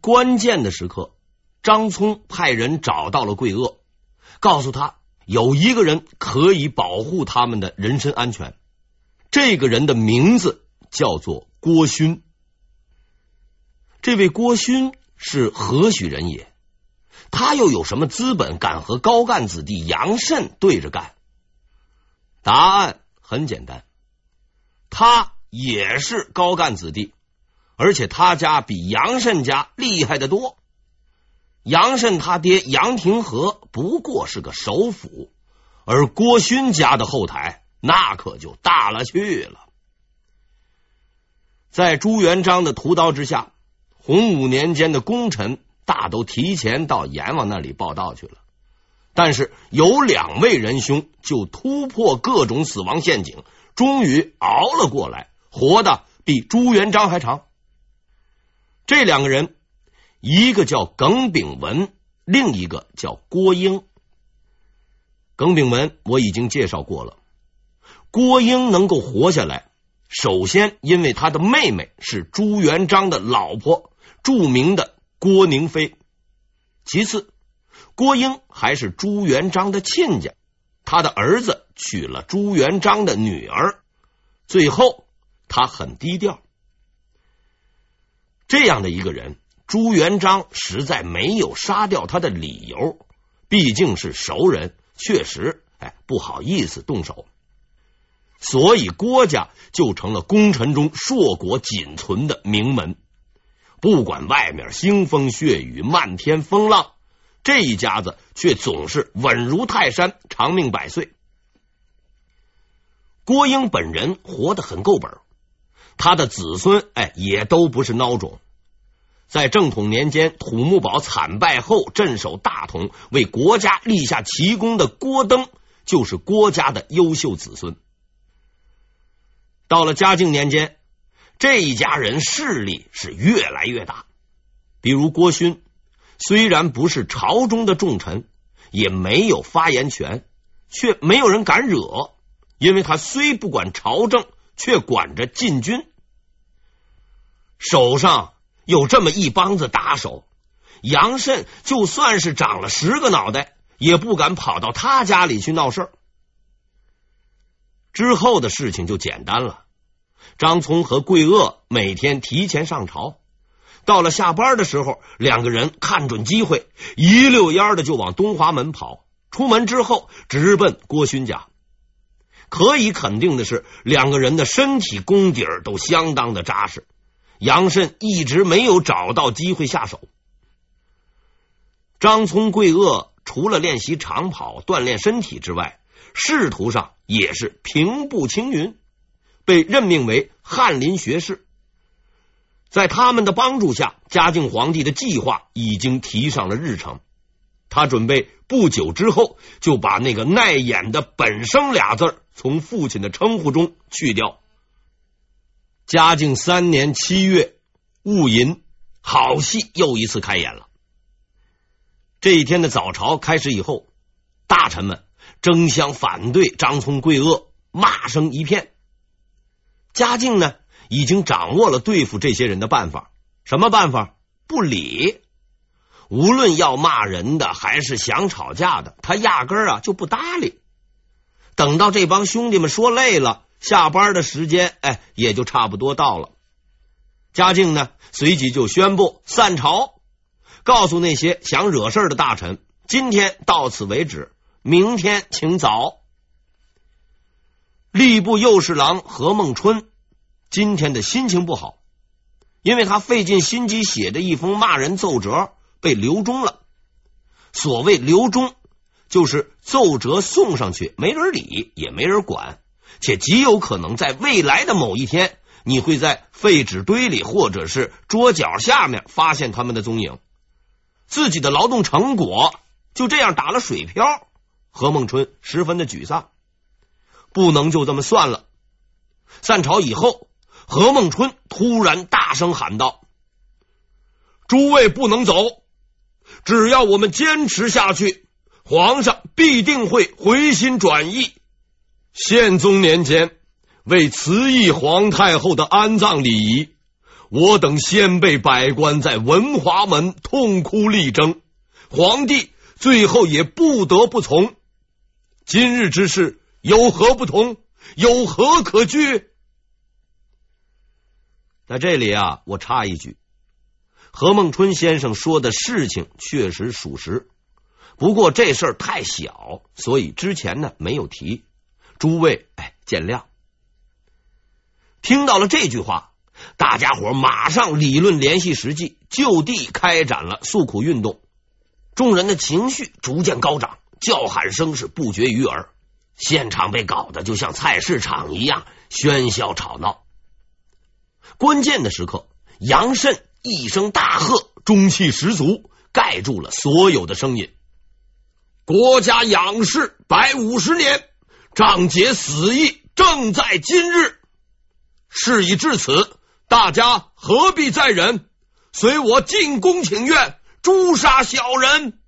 关键的时刻，张聪派人找到了桂萼，告诉他有一个人可以保护他们的人身安全。这个人的名字叫做郭勋。这位郭勋是何许人也？他又有什么资本敢和高干子弟杨慎对着干？答案很简单，他也是高干子弟，而且他家比杨慎家厉害的多。杨慎他爹杨廷和不过是个首辅，而郭勋家的后台那可就大了去了。在朱元璋的屠刀之下，洪武年间的功臣大都提前到阎王那里报到去了。但是有两位仁兄就突破各种死亡陷阱，终于熬了过来，活的比朱元璋还长。这两个人，一个叫耿炳文，另一个叫郭英。耿炳文我已经介绍过了，郭英能够活下来，首先因为他的妹妹是朱元璋的老婆，著名的郭宁妃，其次。郭英还是朱元璋的亲家，他的儿子娶了朱元璋的女儿。最后，他很低调。这样的一个人，朱元璋实在没有杀掉他的理由。毕竟是熟人，确实，哎，不好意思动手。所以郭家就成了功臣中硕果仅存的名门。不管外面腥风血雨、漫天风浪。这一家子却总是稳如泰山，长命百岁。郭英本人活得很够本，他的子孙哎也都不是孬种。在正统年间，土木堡惨败后镇守大同，为国家立下奇功的郭登，就是郭家的优秀子孙。到了嘉靖年间，这一家人势力是越来越大，比如郭勋。虽然不是朝中的重臣，也没有发言权，却没有人敢惹，因为他虽不管朝政，却管着禁军，手上有这么一帮子打手。杨慎就算是长了十个脑袋，也不敢跑到他家里去闹事儿。之后的事情就简单了，张聪和桂萼每天提前上朝。到了下班的时候，两个人看准机会，一溜烟的就往东华门跑。出门之后，直奔郭勋家。可以肯定的是，两个人的身体功底都相当的扎实。杨慎一直没有找到机会下手。张聪、桂萼除了练习长跑锻炼身体之外，仕途上也是平步青云，被任命为翰林学士。在他们的帮助下，嘉靖皇帝的计划已经提上了日程。他准备不久之后就把那个耐眼的“本生”俩字从父亲的称呼中去掉。嘉靖三年七月，戊寅，好戏又一次开演了。这一天的早朝开始以后，大臣们争相反对张聪、桂萼，骂声一片。嘉靖呢？已经掌握了对付这些人的办法，什么办法？不理，无论要骂人的还是想吵架的，他压根儿啊就不搭理。等到这帮兄弟们说累了，下班的时间，哎，也就差不多到了。嘉靖呢，随即就宣布散朝，告诉那些想惹事的大臣，今天到此为止，明天请早。吏部右侍郎何孟春。今天的心情不好，因为他费尽心机写的一封骂人奏折被留中了。所谓留中，就是奏折送上去没人理，也没人管，且极有可能在未来的某一天，你会在废纸堆里或者是桌角下面发现他们的踪影。自己的劳动成果就这样打了水漂，何孟春十分的沮丧，不能就这么算了。散朝以后。何孟春突然大声喊道：“诸位不能走！只要我们坚持下去，皇上必定会回心转意。宪宗年间，为慈禧皇太后的安葬礼仪，我等先辈百官在文华门痛哭力争，皇帝最后也不得不从。今日之事有何不同？有何可惧？在这里啊，我插一句，何孟春先生说的事情确实属实，不过这事儿太小，所以之前呢没有提。诸位，哎，见谅。听到了这句话，大家伙马上理论联系实际，就地开展了诉苦运动。众人的情绪逐渐高涨，叫喊声是不绝于耳，现场被搞得就像菜市场一样喧嚣吵闹。关键的时刻，杨慎一声大喝，中气十足，盖住了所有的声音。国家仰视百五十年，张节死意正在今日。事已至此，大家何必再忍？随我进宫请愿，诛杀小人。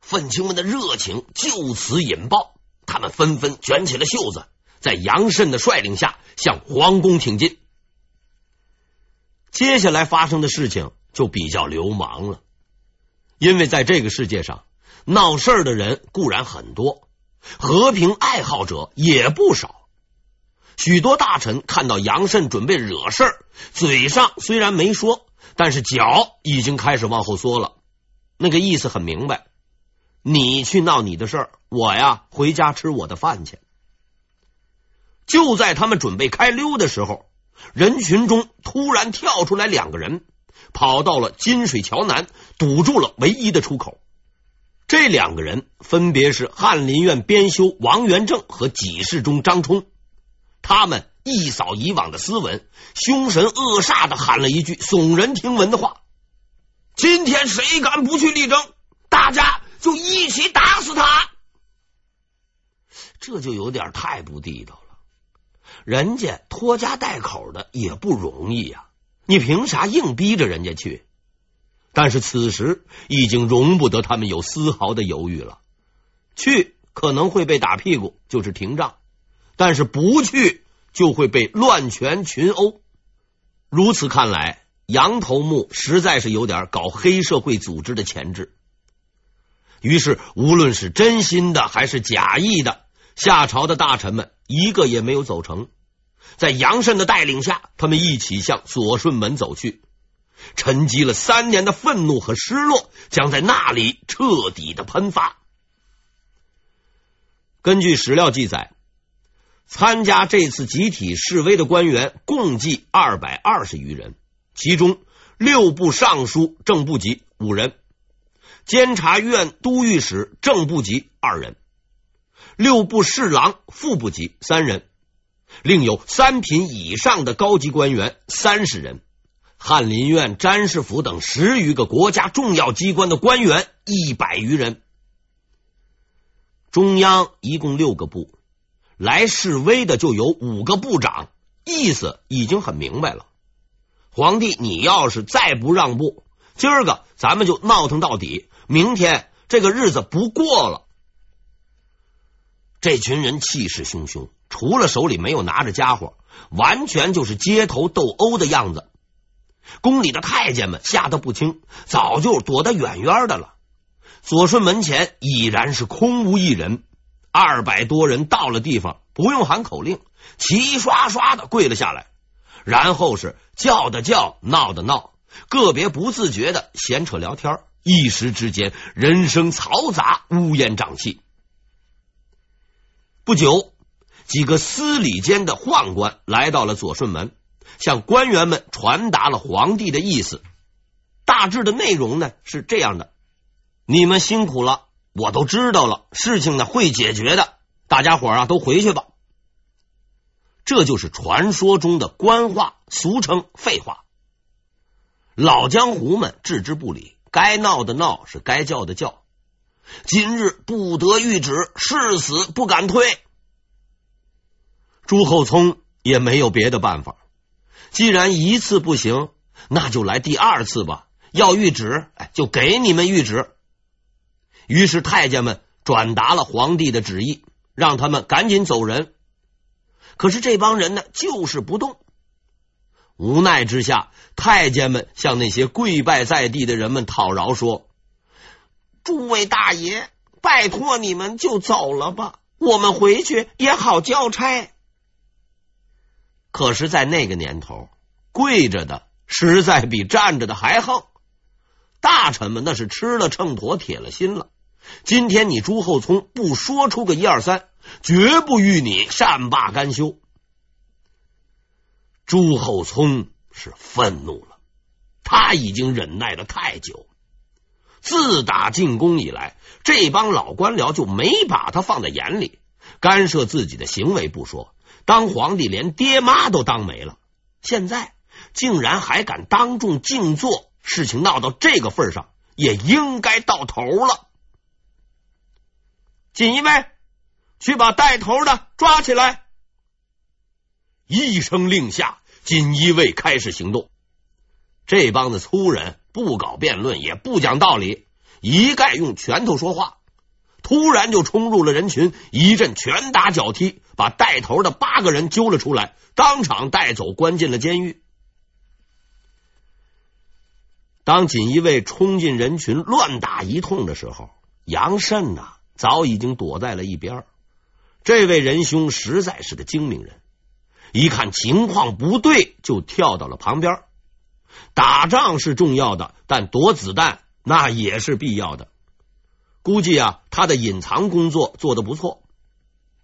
愤青们的热情就此引爆，他们纷纷卷起了袖子，在杨慎的率领下向皇宫挺进。接下来发生的事情就比较流氓了，因为在这个世界上闹事儿的人固然很多，和平爱好者也不少。许多大臣看到杨慎准备惹事儿，嘴上虽然没说，但是脚已经开始往后缩了。那个意思很明白：你去闹你的事儿，我呀回家吃我的饭去。就在他们准备开溜的时候。人群中突然跳出来两个人，跑到了金水桥南，堵住了唯一的出口。这两个人分别是翰林院编修王元正和给事中张冲。他们一扫以往的斯文，凶神恶煞的喊了一句耸人听闻的话：“今天谁敢不去力争，大家就一起打死他。”这就有点太不地道了。人家拖家带口的也不容易呀，你凭啥硬逼着人家去？但是此时已经容不得他们有丝毫的犹豫了。去可能会被打屁股，就是廷杖；但是不去就会被乱拳群殴。如此看来，杨头目实在是有点搞黑社会组织的潜质。于是，无论是真心的还是假意的，夏朝的大臣们一个也没有走成。在杨慎的带领下，他们一起向左顺门走去。沉积了三年的愤怒和失落将在那里彻底的喷发。根据史料记载，参加这次集体示威的官员共计二百二十余人，其中六部尚书正部级五人，监察院都御史正部级二人，六部侍郎副部级三人。另有三品以上的高级官员三十人，翰林院、詹事府等十余个国家重要机关的官员一百余人。中央一共六个部，来示威的就有五个部长，意思已经很明白了。皇帝，你要是再不让步，今儿个咱们就闹腾到底，明天这个日子不过了。这群人气势汹汹。除了手里没有拿着家伙，完全就是街头斗殴的样子。宫里的太监们吓得不轻，早就躲得远远的了。左顺门前已然是空无一人，二百多人到了地方，不用喊口令，齐刷刷的跪了下来，然后是叫的叫，闹的闹，个别不自觉的闲扯聊天，一时之间人声嘈杂，乌烟瘴气。不久。几个司礼监的宦官来到了左顺门，向官员们传达了皇帝的意思。大致的内容呢是这样的：你们辛苦了，我都知道了，事情呢会解决的。大家伙啊都回去吧。这就是传说中的官话，俗称废话。老江湖们置之不理，该闹的闹，是该叫的叫。今日不得御旨，誓死不敢退。朱厚熜也没有别的办法，既然一次不行，那就来第二次吧。要谕旨，哎，就给你们谕旨。于是太监们转达了皇帝的旨意，让他们赶紧走人。可是这帮人呢，就是不动。无奈之下，太监们向那些跪拜在地的人们讨饶说：“诸位大爷，拜托你们就走了吧，我们回去也好交差。”可是，在那个年头，跪着的实在比站着的还横。大臣们那是吃了秤砣，铁了心了。今天你朱厚熜不说出个一二三，绝不与你善罢甘休。朱厚熜是愤怒了，他已经忍耐了太久。自打进宫以来，这帮老官僚就没把他放在眼里，干涉自己的行为不说，当皇帝连爹妈都当没了。现在竟然还敢当众静坐，事情闹到这个份上，也应该到头了。锦衣卫，去把带头的抓起来！一声令下，锦衣卫开始行动。这帮子粗人不搞辩论，也不讲道理，一概用拳头说话。突然就冲入了人群，一阵拳打脚踢，把带头的八个人揪了出来，当场带走，关进了监狱。当锦衣卫冲进人群，乱打一通的时候，杨慎呐。早已经躲在了一边。这位仁兄实在是个精明人，一看情况不对，就跳到了旁边。打仗是重要的，但躲子弹那也是必要的。估计啊，他的隐藏工作做得不错。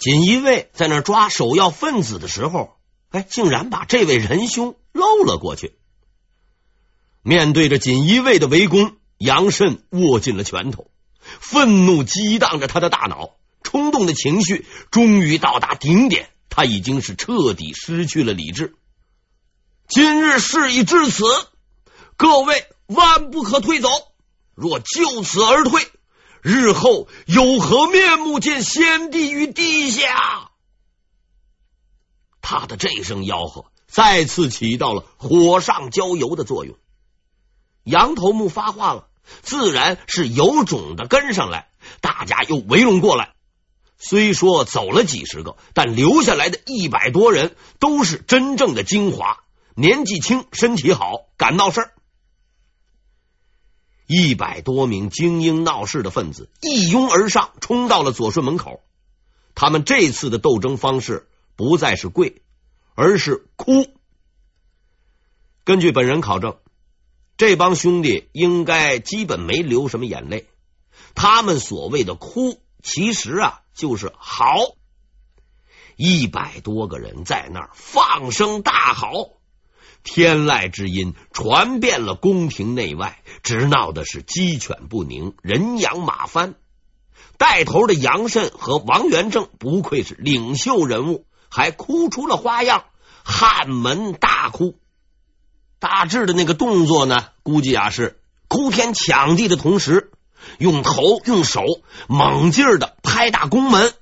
锦衣卫在那抓首要分子的时候，哎，竟然把这位仁兄漏了过去。面对着锦衣卫的围攻，杨慎握紧了拳头。愤怒激荡着他的大脑，冲动的情绪终于到达顶点，他已经是彻底失去了理智。今日事已至此，各位万不可退走。若就此而退，日后有何面目见先帝与地下？他的这一声吆喝再次起到了火上浇油的作用。杨头目发话了。自然是有种的跟上来，大家又围拢过来。虽说走了几十个，但留下来的一百多人都是真正的精华，年纪轻，身体好，敢闹事儿。一百多名精英闹事的分子一拥而上，冲到了左顺门口。他们这次的斗争方式不再是跪，而是哭。根据本人考证。这帮兄弟应该基本没流什么眼泪，他们所谓的哭，其实啊就是嚎。一百多个人在那儿放声大嚎，天籁之音传遍了宫廷内外，直闹的是鸡犬不宁，人仰马翻。带头的杨慎和王元正不愧是领袖人物，还哭出了花样，汉门大哭。大致的那个动作呢，估计啊是哭天抢地的同时，用头用手猛劲儿的拍打宫门，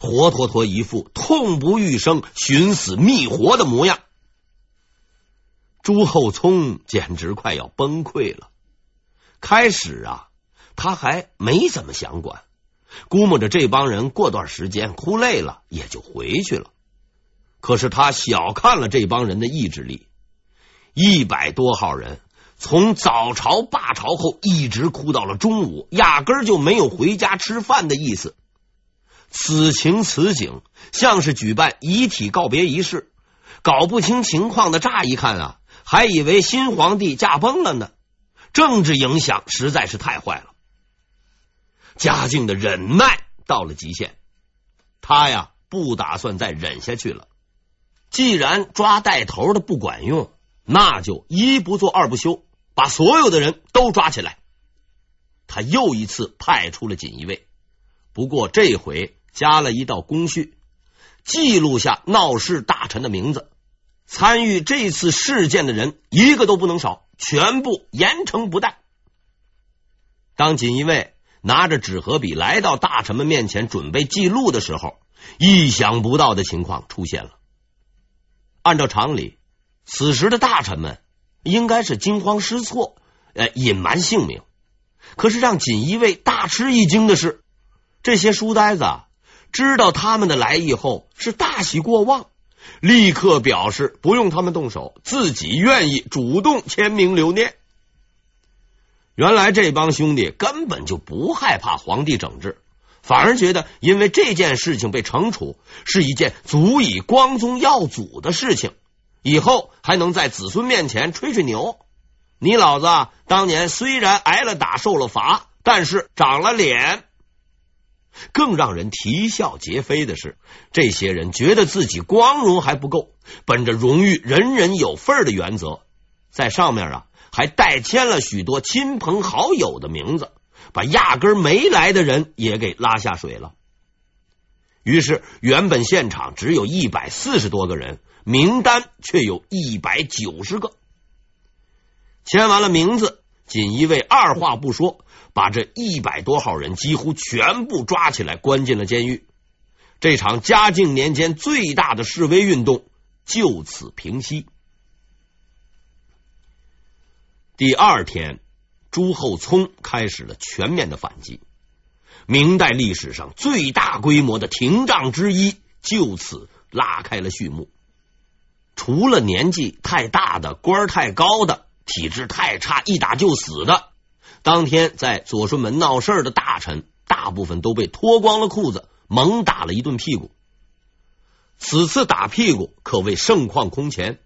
活脱脱一副痛不欲生、寻死觅活的模样。朱厚熜简直快要崩溃了。开始啊，他还没怎么想管，估摸着这帮人过段时间哭累了也就回去了。可是他小看了这帮人的意志力。一百多号人从早朝罢朝后一直哭到了中午，压根就没有回家吃饭的意思。此情此景，像是举办遗体告别仪式，搞不清情况的，乍一看啊，还以为新皇帝驾崩了呢。政治影响实在是太坏了。嘉靖的忍耐到了极限，他呀不打算再忍下去了。既然抓带头的不管用。那就一不做二不休，把所有的人都抓起来。他又一次派出了锦衣卫，不过这回加了一道工序，记录下闹事大臣的名字，参与这次事件的人一个都不能少，全部严惩不贷。当锦衣卫拿着纸和笔来到大臣们面前准备记录的时候，意想不到的情况出现了。按照常理。此时的大臣们应该是惊慌失措，呃，隐瞒姓名。可是让锦衣卫大吃一惊的是，这些书呆子知道他们的来意后是大喜过望，立刻表示不用他们动手，自己愿意主动签名留念。原来这帮兄弟根本就不害怕皇帝整治，反而觉得因为这件事情被惩处是一件足以光宗耀祖的事情，以后还能在子孙面前吹吹牛。你老子当年虽然挨了打、受了罚，但是长了脸。更让人啼笑皆非的是，这些人觉得自己光荣还不够，本着荣誉人人有份的原则，在上面啊。还代签了许多亲朋好友的名字，把压根没来的人也给拉下水了。于是，原本现场只有一百四十多个人，名单却有一百九十个。签完了名字，锦衣卫二话不说，把这一百多号人几乎全部抓起来，关进了监狱。这场嘉靖年间最大的示威运动就此平息。第二天，朱厚熜开始了全面的反击，明代历史上最大规模的廷杖之一就此拉开了序幕。除了年纪太大的、官太高的、体质太差、一打就死的，当天在左顺门闹事的大臣，大部分都被脱光了裤子，猛打了一顿屁股。此次打屁股可谓盛况空前。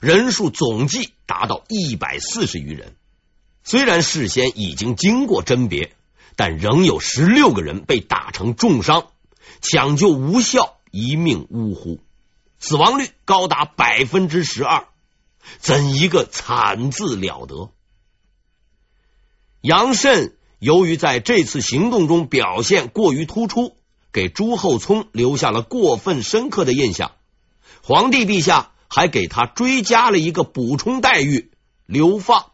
人数总计达到一百四十余人，虽然事先已经经过甄别，但仍有十六个人被打成重伤，抢救无效，一命呜呼，死亡率高达百分之十二，怎一个惨字了得！杨慎由于在这次行动中表现过于突出，给朱厚熜留下了过分深刻的印象。皇帝陛下。还给他追加了一个补充待遇，流放。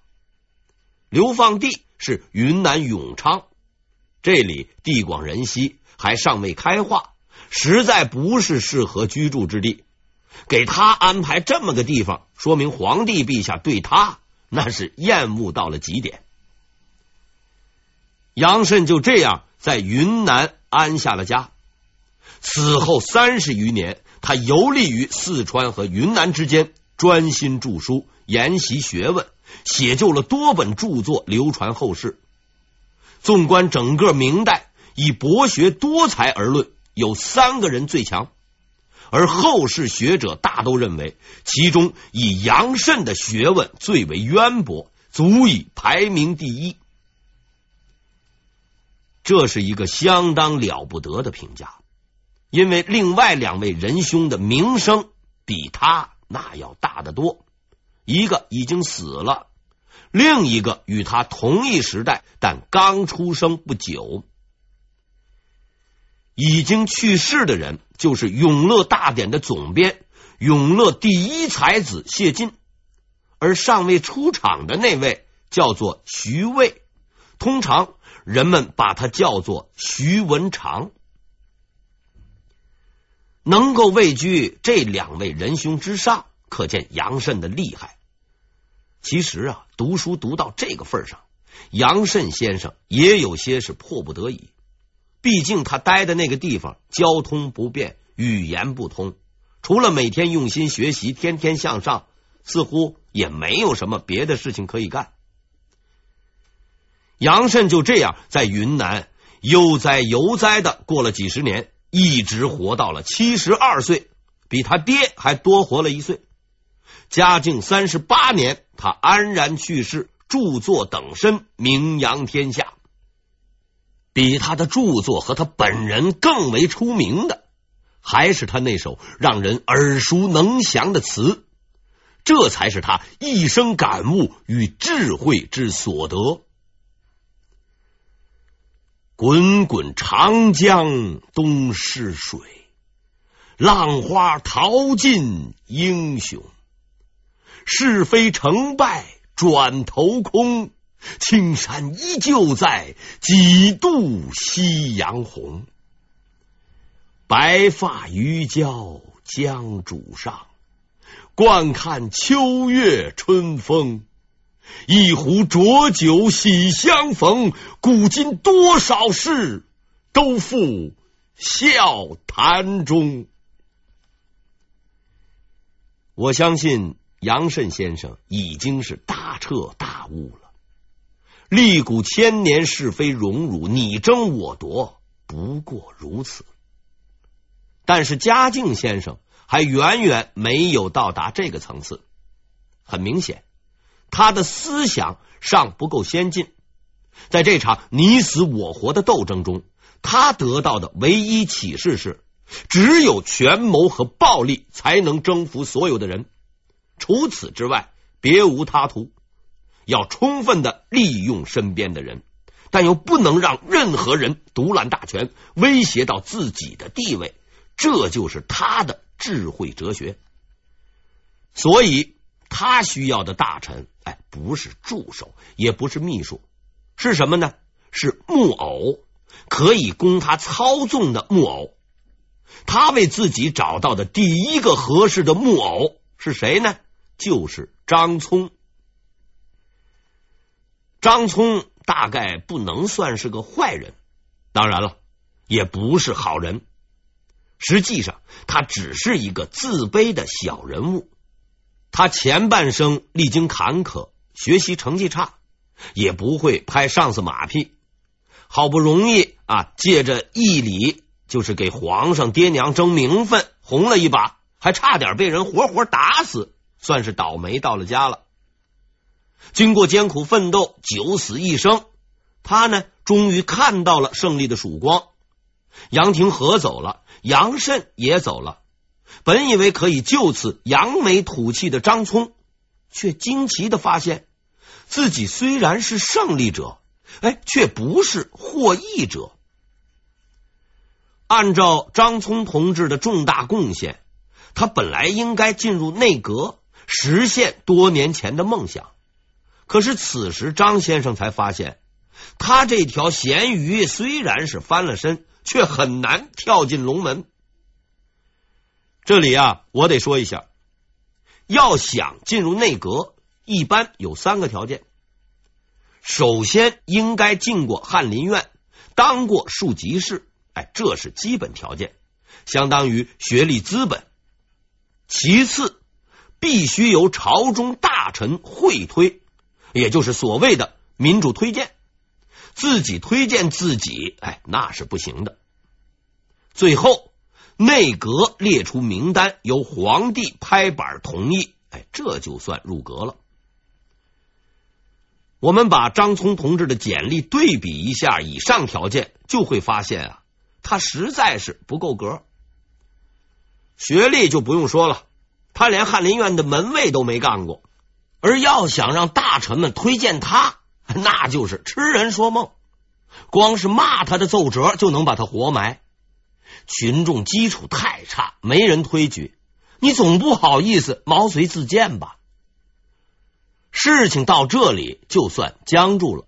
流放地是云南永昌，这里地广人稀，还尚未开化，实在不是适合居住之地。给他安排这么个地方，说明皇帝陛下对他那是厌恶到了极点。杨慎就这样在云南安下了家，此后三十余年。他游历于四川和云南之间，专心著书，研习学问，写就了多本著作，流传后世。纵观整个明代，以博学多才而论，有三个人最强，而后世学者大都认为，其中以杨慎的学问最为渊博，足以排名第一。这是一个相当了不得的评价。因为另外两位仁兄的名声比他那要大得多，一个已经死了，另一个与他同一时代，但刚出生不久。已经去世的人就是《永乐大典》的总编、永乐第一才子谢晋，而尚未出场的那位叫做徐渭，通常人们把他叫做徐文长。能够位居这两位仁兄之上，可见杨慎的厉害。其实啊，读书读到这个份上，杨慎先生也有些是迫不得已。毕竟他待的那个地方交通不便，语言不通，除了每天用心学习，天天向上，似乎也没有什么别的事情可以干。杨慎就这样在云南悠哉悠哉的过了几十年。一直活到了七十二岁，比他爹还多活了一岁。嘉靖三十八年，他安然去世，著作等身，名扬天下。比他的著作和他本人更为出名的，还是他那首让人耳熟能详的词。这才是他一生感悟与智慧之所得。滚滚长江东逝水，浪花淘尽英雄。是非成败转头空，青山依旧在，几度夕阳红。白发渔樵江渚上，惯看秋月春风。一壶浊酒喜相逢，古今多少事，都付笑谈中。我相信杨慎先生已经是大彻大悟了。历古千年是非荣辱，你争我夺，不过如此。但是嘉靖先生还远远没有到达这个层次。很明显，他的思想尚不够先进。在这场你死我活的斗争中，他得到的唯一启示是：只有权谋和暴力才能征服所有的人，除此之外，别无他途。要充分的利用身边的人，但又不能让任何人独揽大权，威胁到自己的地位。这就是他的智慧哲学。所以，他需要的大臣，哎，不是助手，也不是秘书。是什么呢？是木偶，可以供他操纵的木偶。他为自己找到的第一个合适的木偶是谁呢？就是张聪。张聪大概不能算是个坏人，当然了，也不是好人。实际上，他只是一个自卑的小人物。他前半生历经坎坷，学习成绩差。也不会拍上司马屁，好不容易啊，借着义理，就是给皇上爹娘争名分，红了一把，还差点被人活活打死，算是倒霉到了家了。经过艰苦奋斗，九死一生，他呢，终于看到了胜利的曙光。杨廷和走了，杨慎也走了，本以为可以就此扬眉吐气的张聪，却惊奇的发现。自己虽然是胜利者，哎，却不是获益者。按照张聪同志的重大贡献，他本来应该进入内阁，实现多年前的梦想。可是此时张先生才发现，他这条咸鱼虽然是翻了身，却很难跳进龙门。这里啊，我得说一下，要想进入内阁。一般有三个条件：首先应该进过翰林院，当过庶吉士，哎，这是基本条件，相当于学历资本。其次，必须由朝中大臣会推，也就是所谓的民主推荐，自己推荐自己，哎，那是不行的。最后，内阁列出名单，由皇帝拍板同意，哎，这就算入阁了。我们把张聪同志的简历对比一下，以上条件就会发现啊，他实在是不够格。学历就不用说了，他连翰林院的门卫都没干过，而要想让大臣们推荐他，那就是痴人说梦。光是骂他的奏折就能把他活埋。群众基础太差，没人推举，你总不好意思毛遂自荐吧？事情到这里就算僵住了。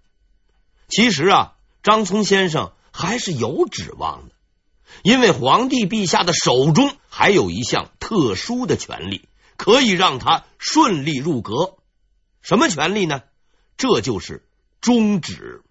其实啊，张聪先生还是有指望的，因为皇帝陛下的手中还有一项特殊的权力，可以让他顺利入阁。什么权利呢？这就是终止。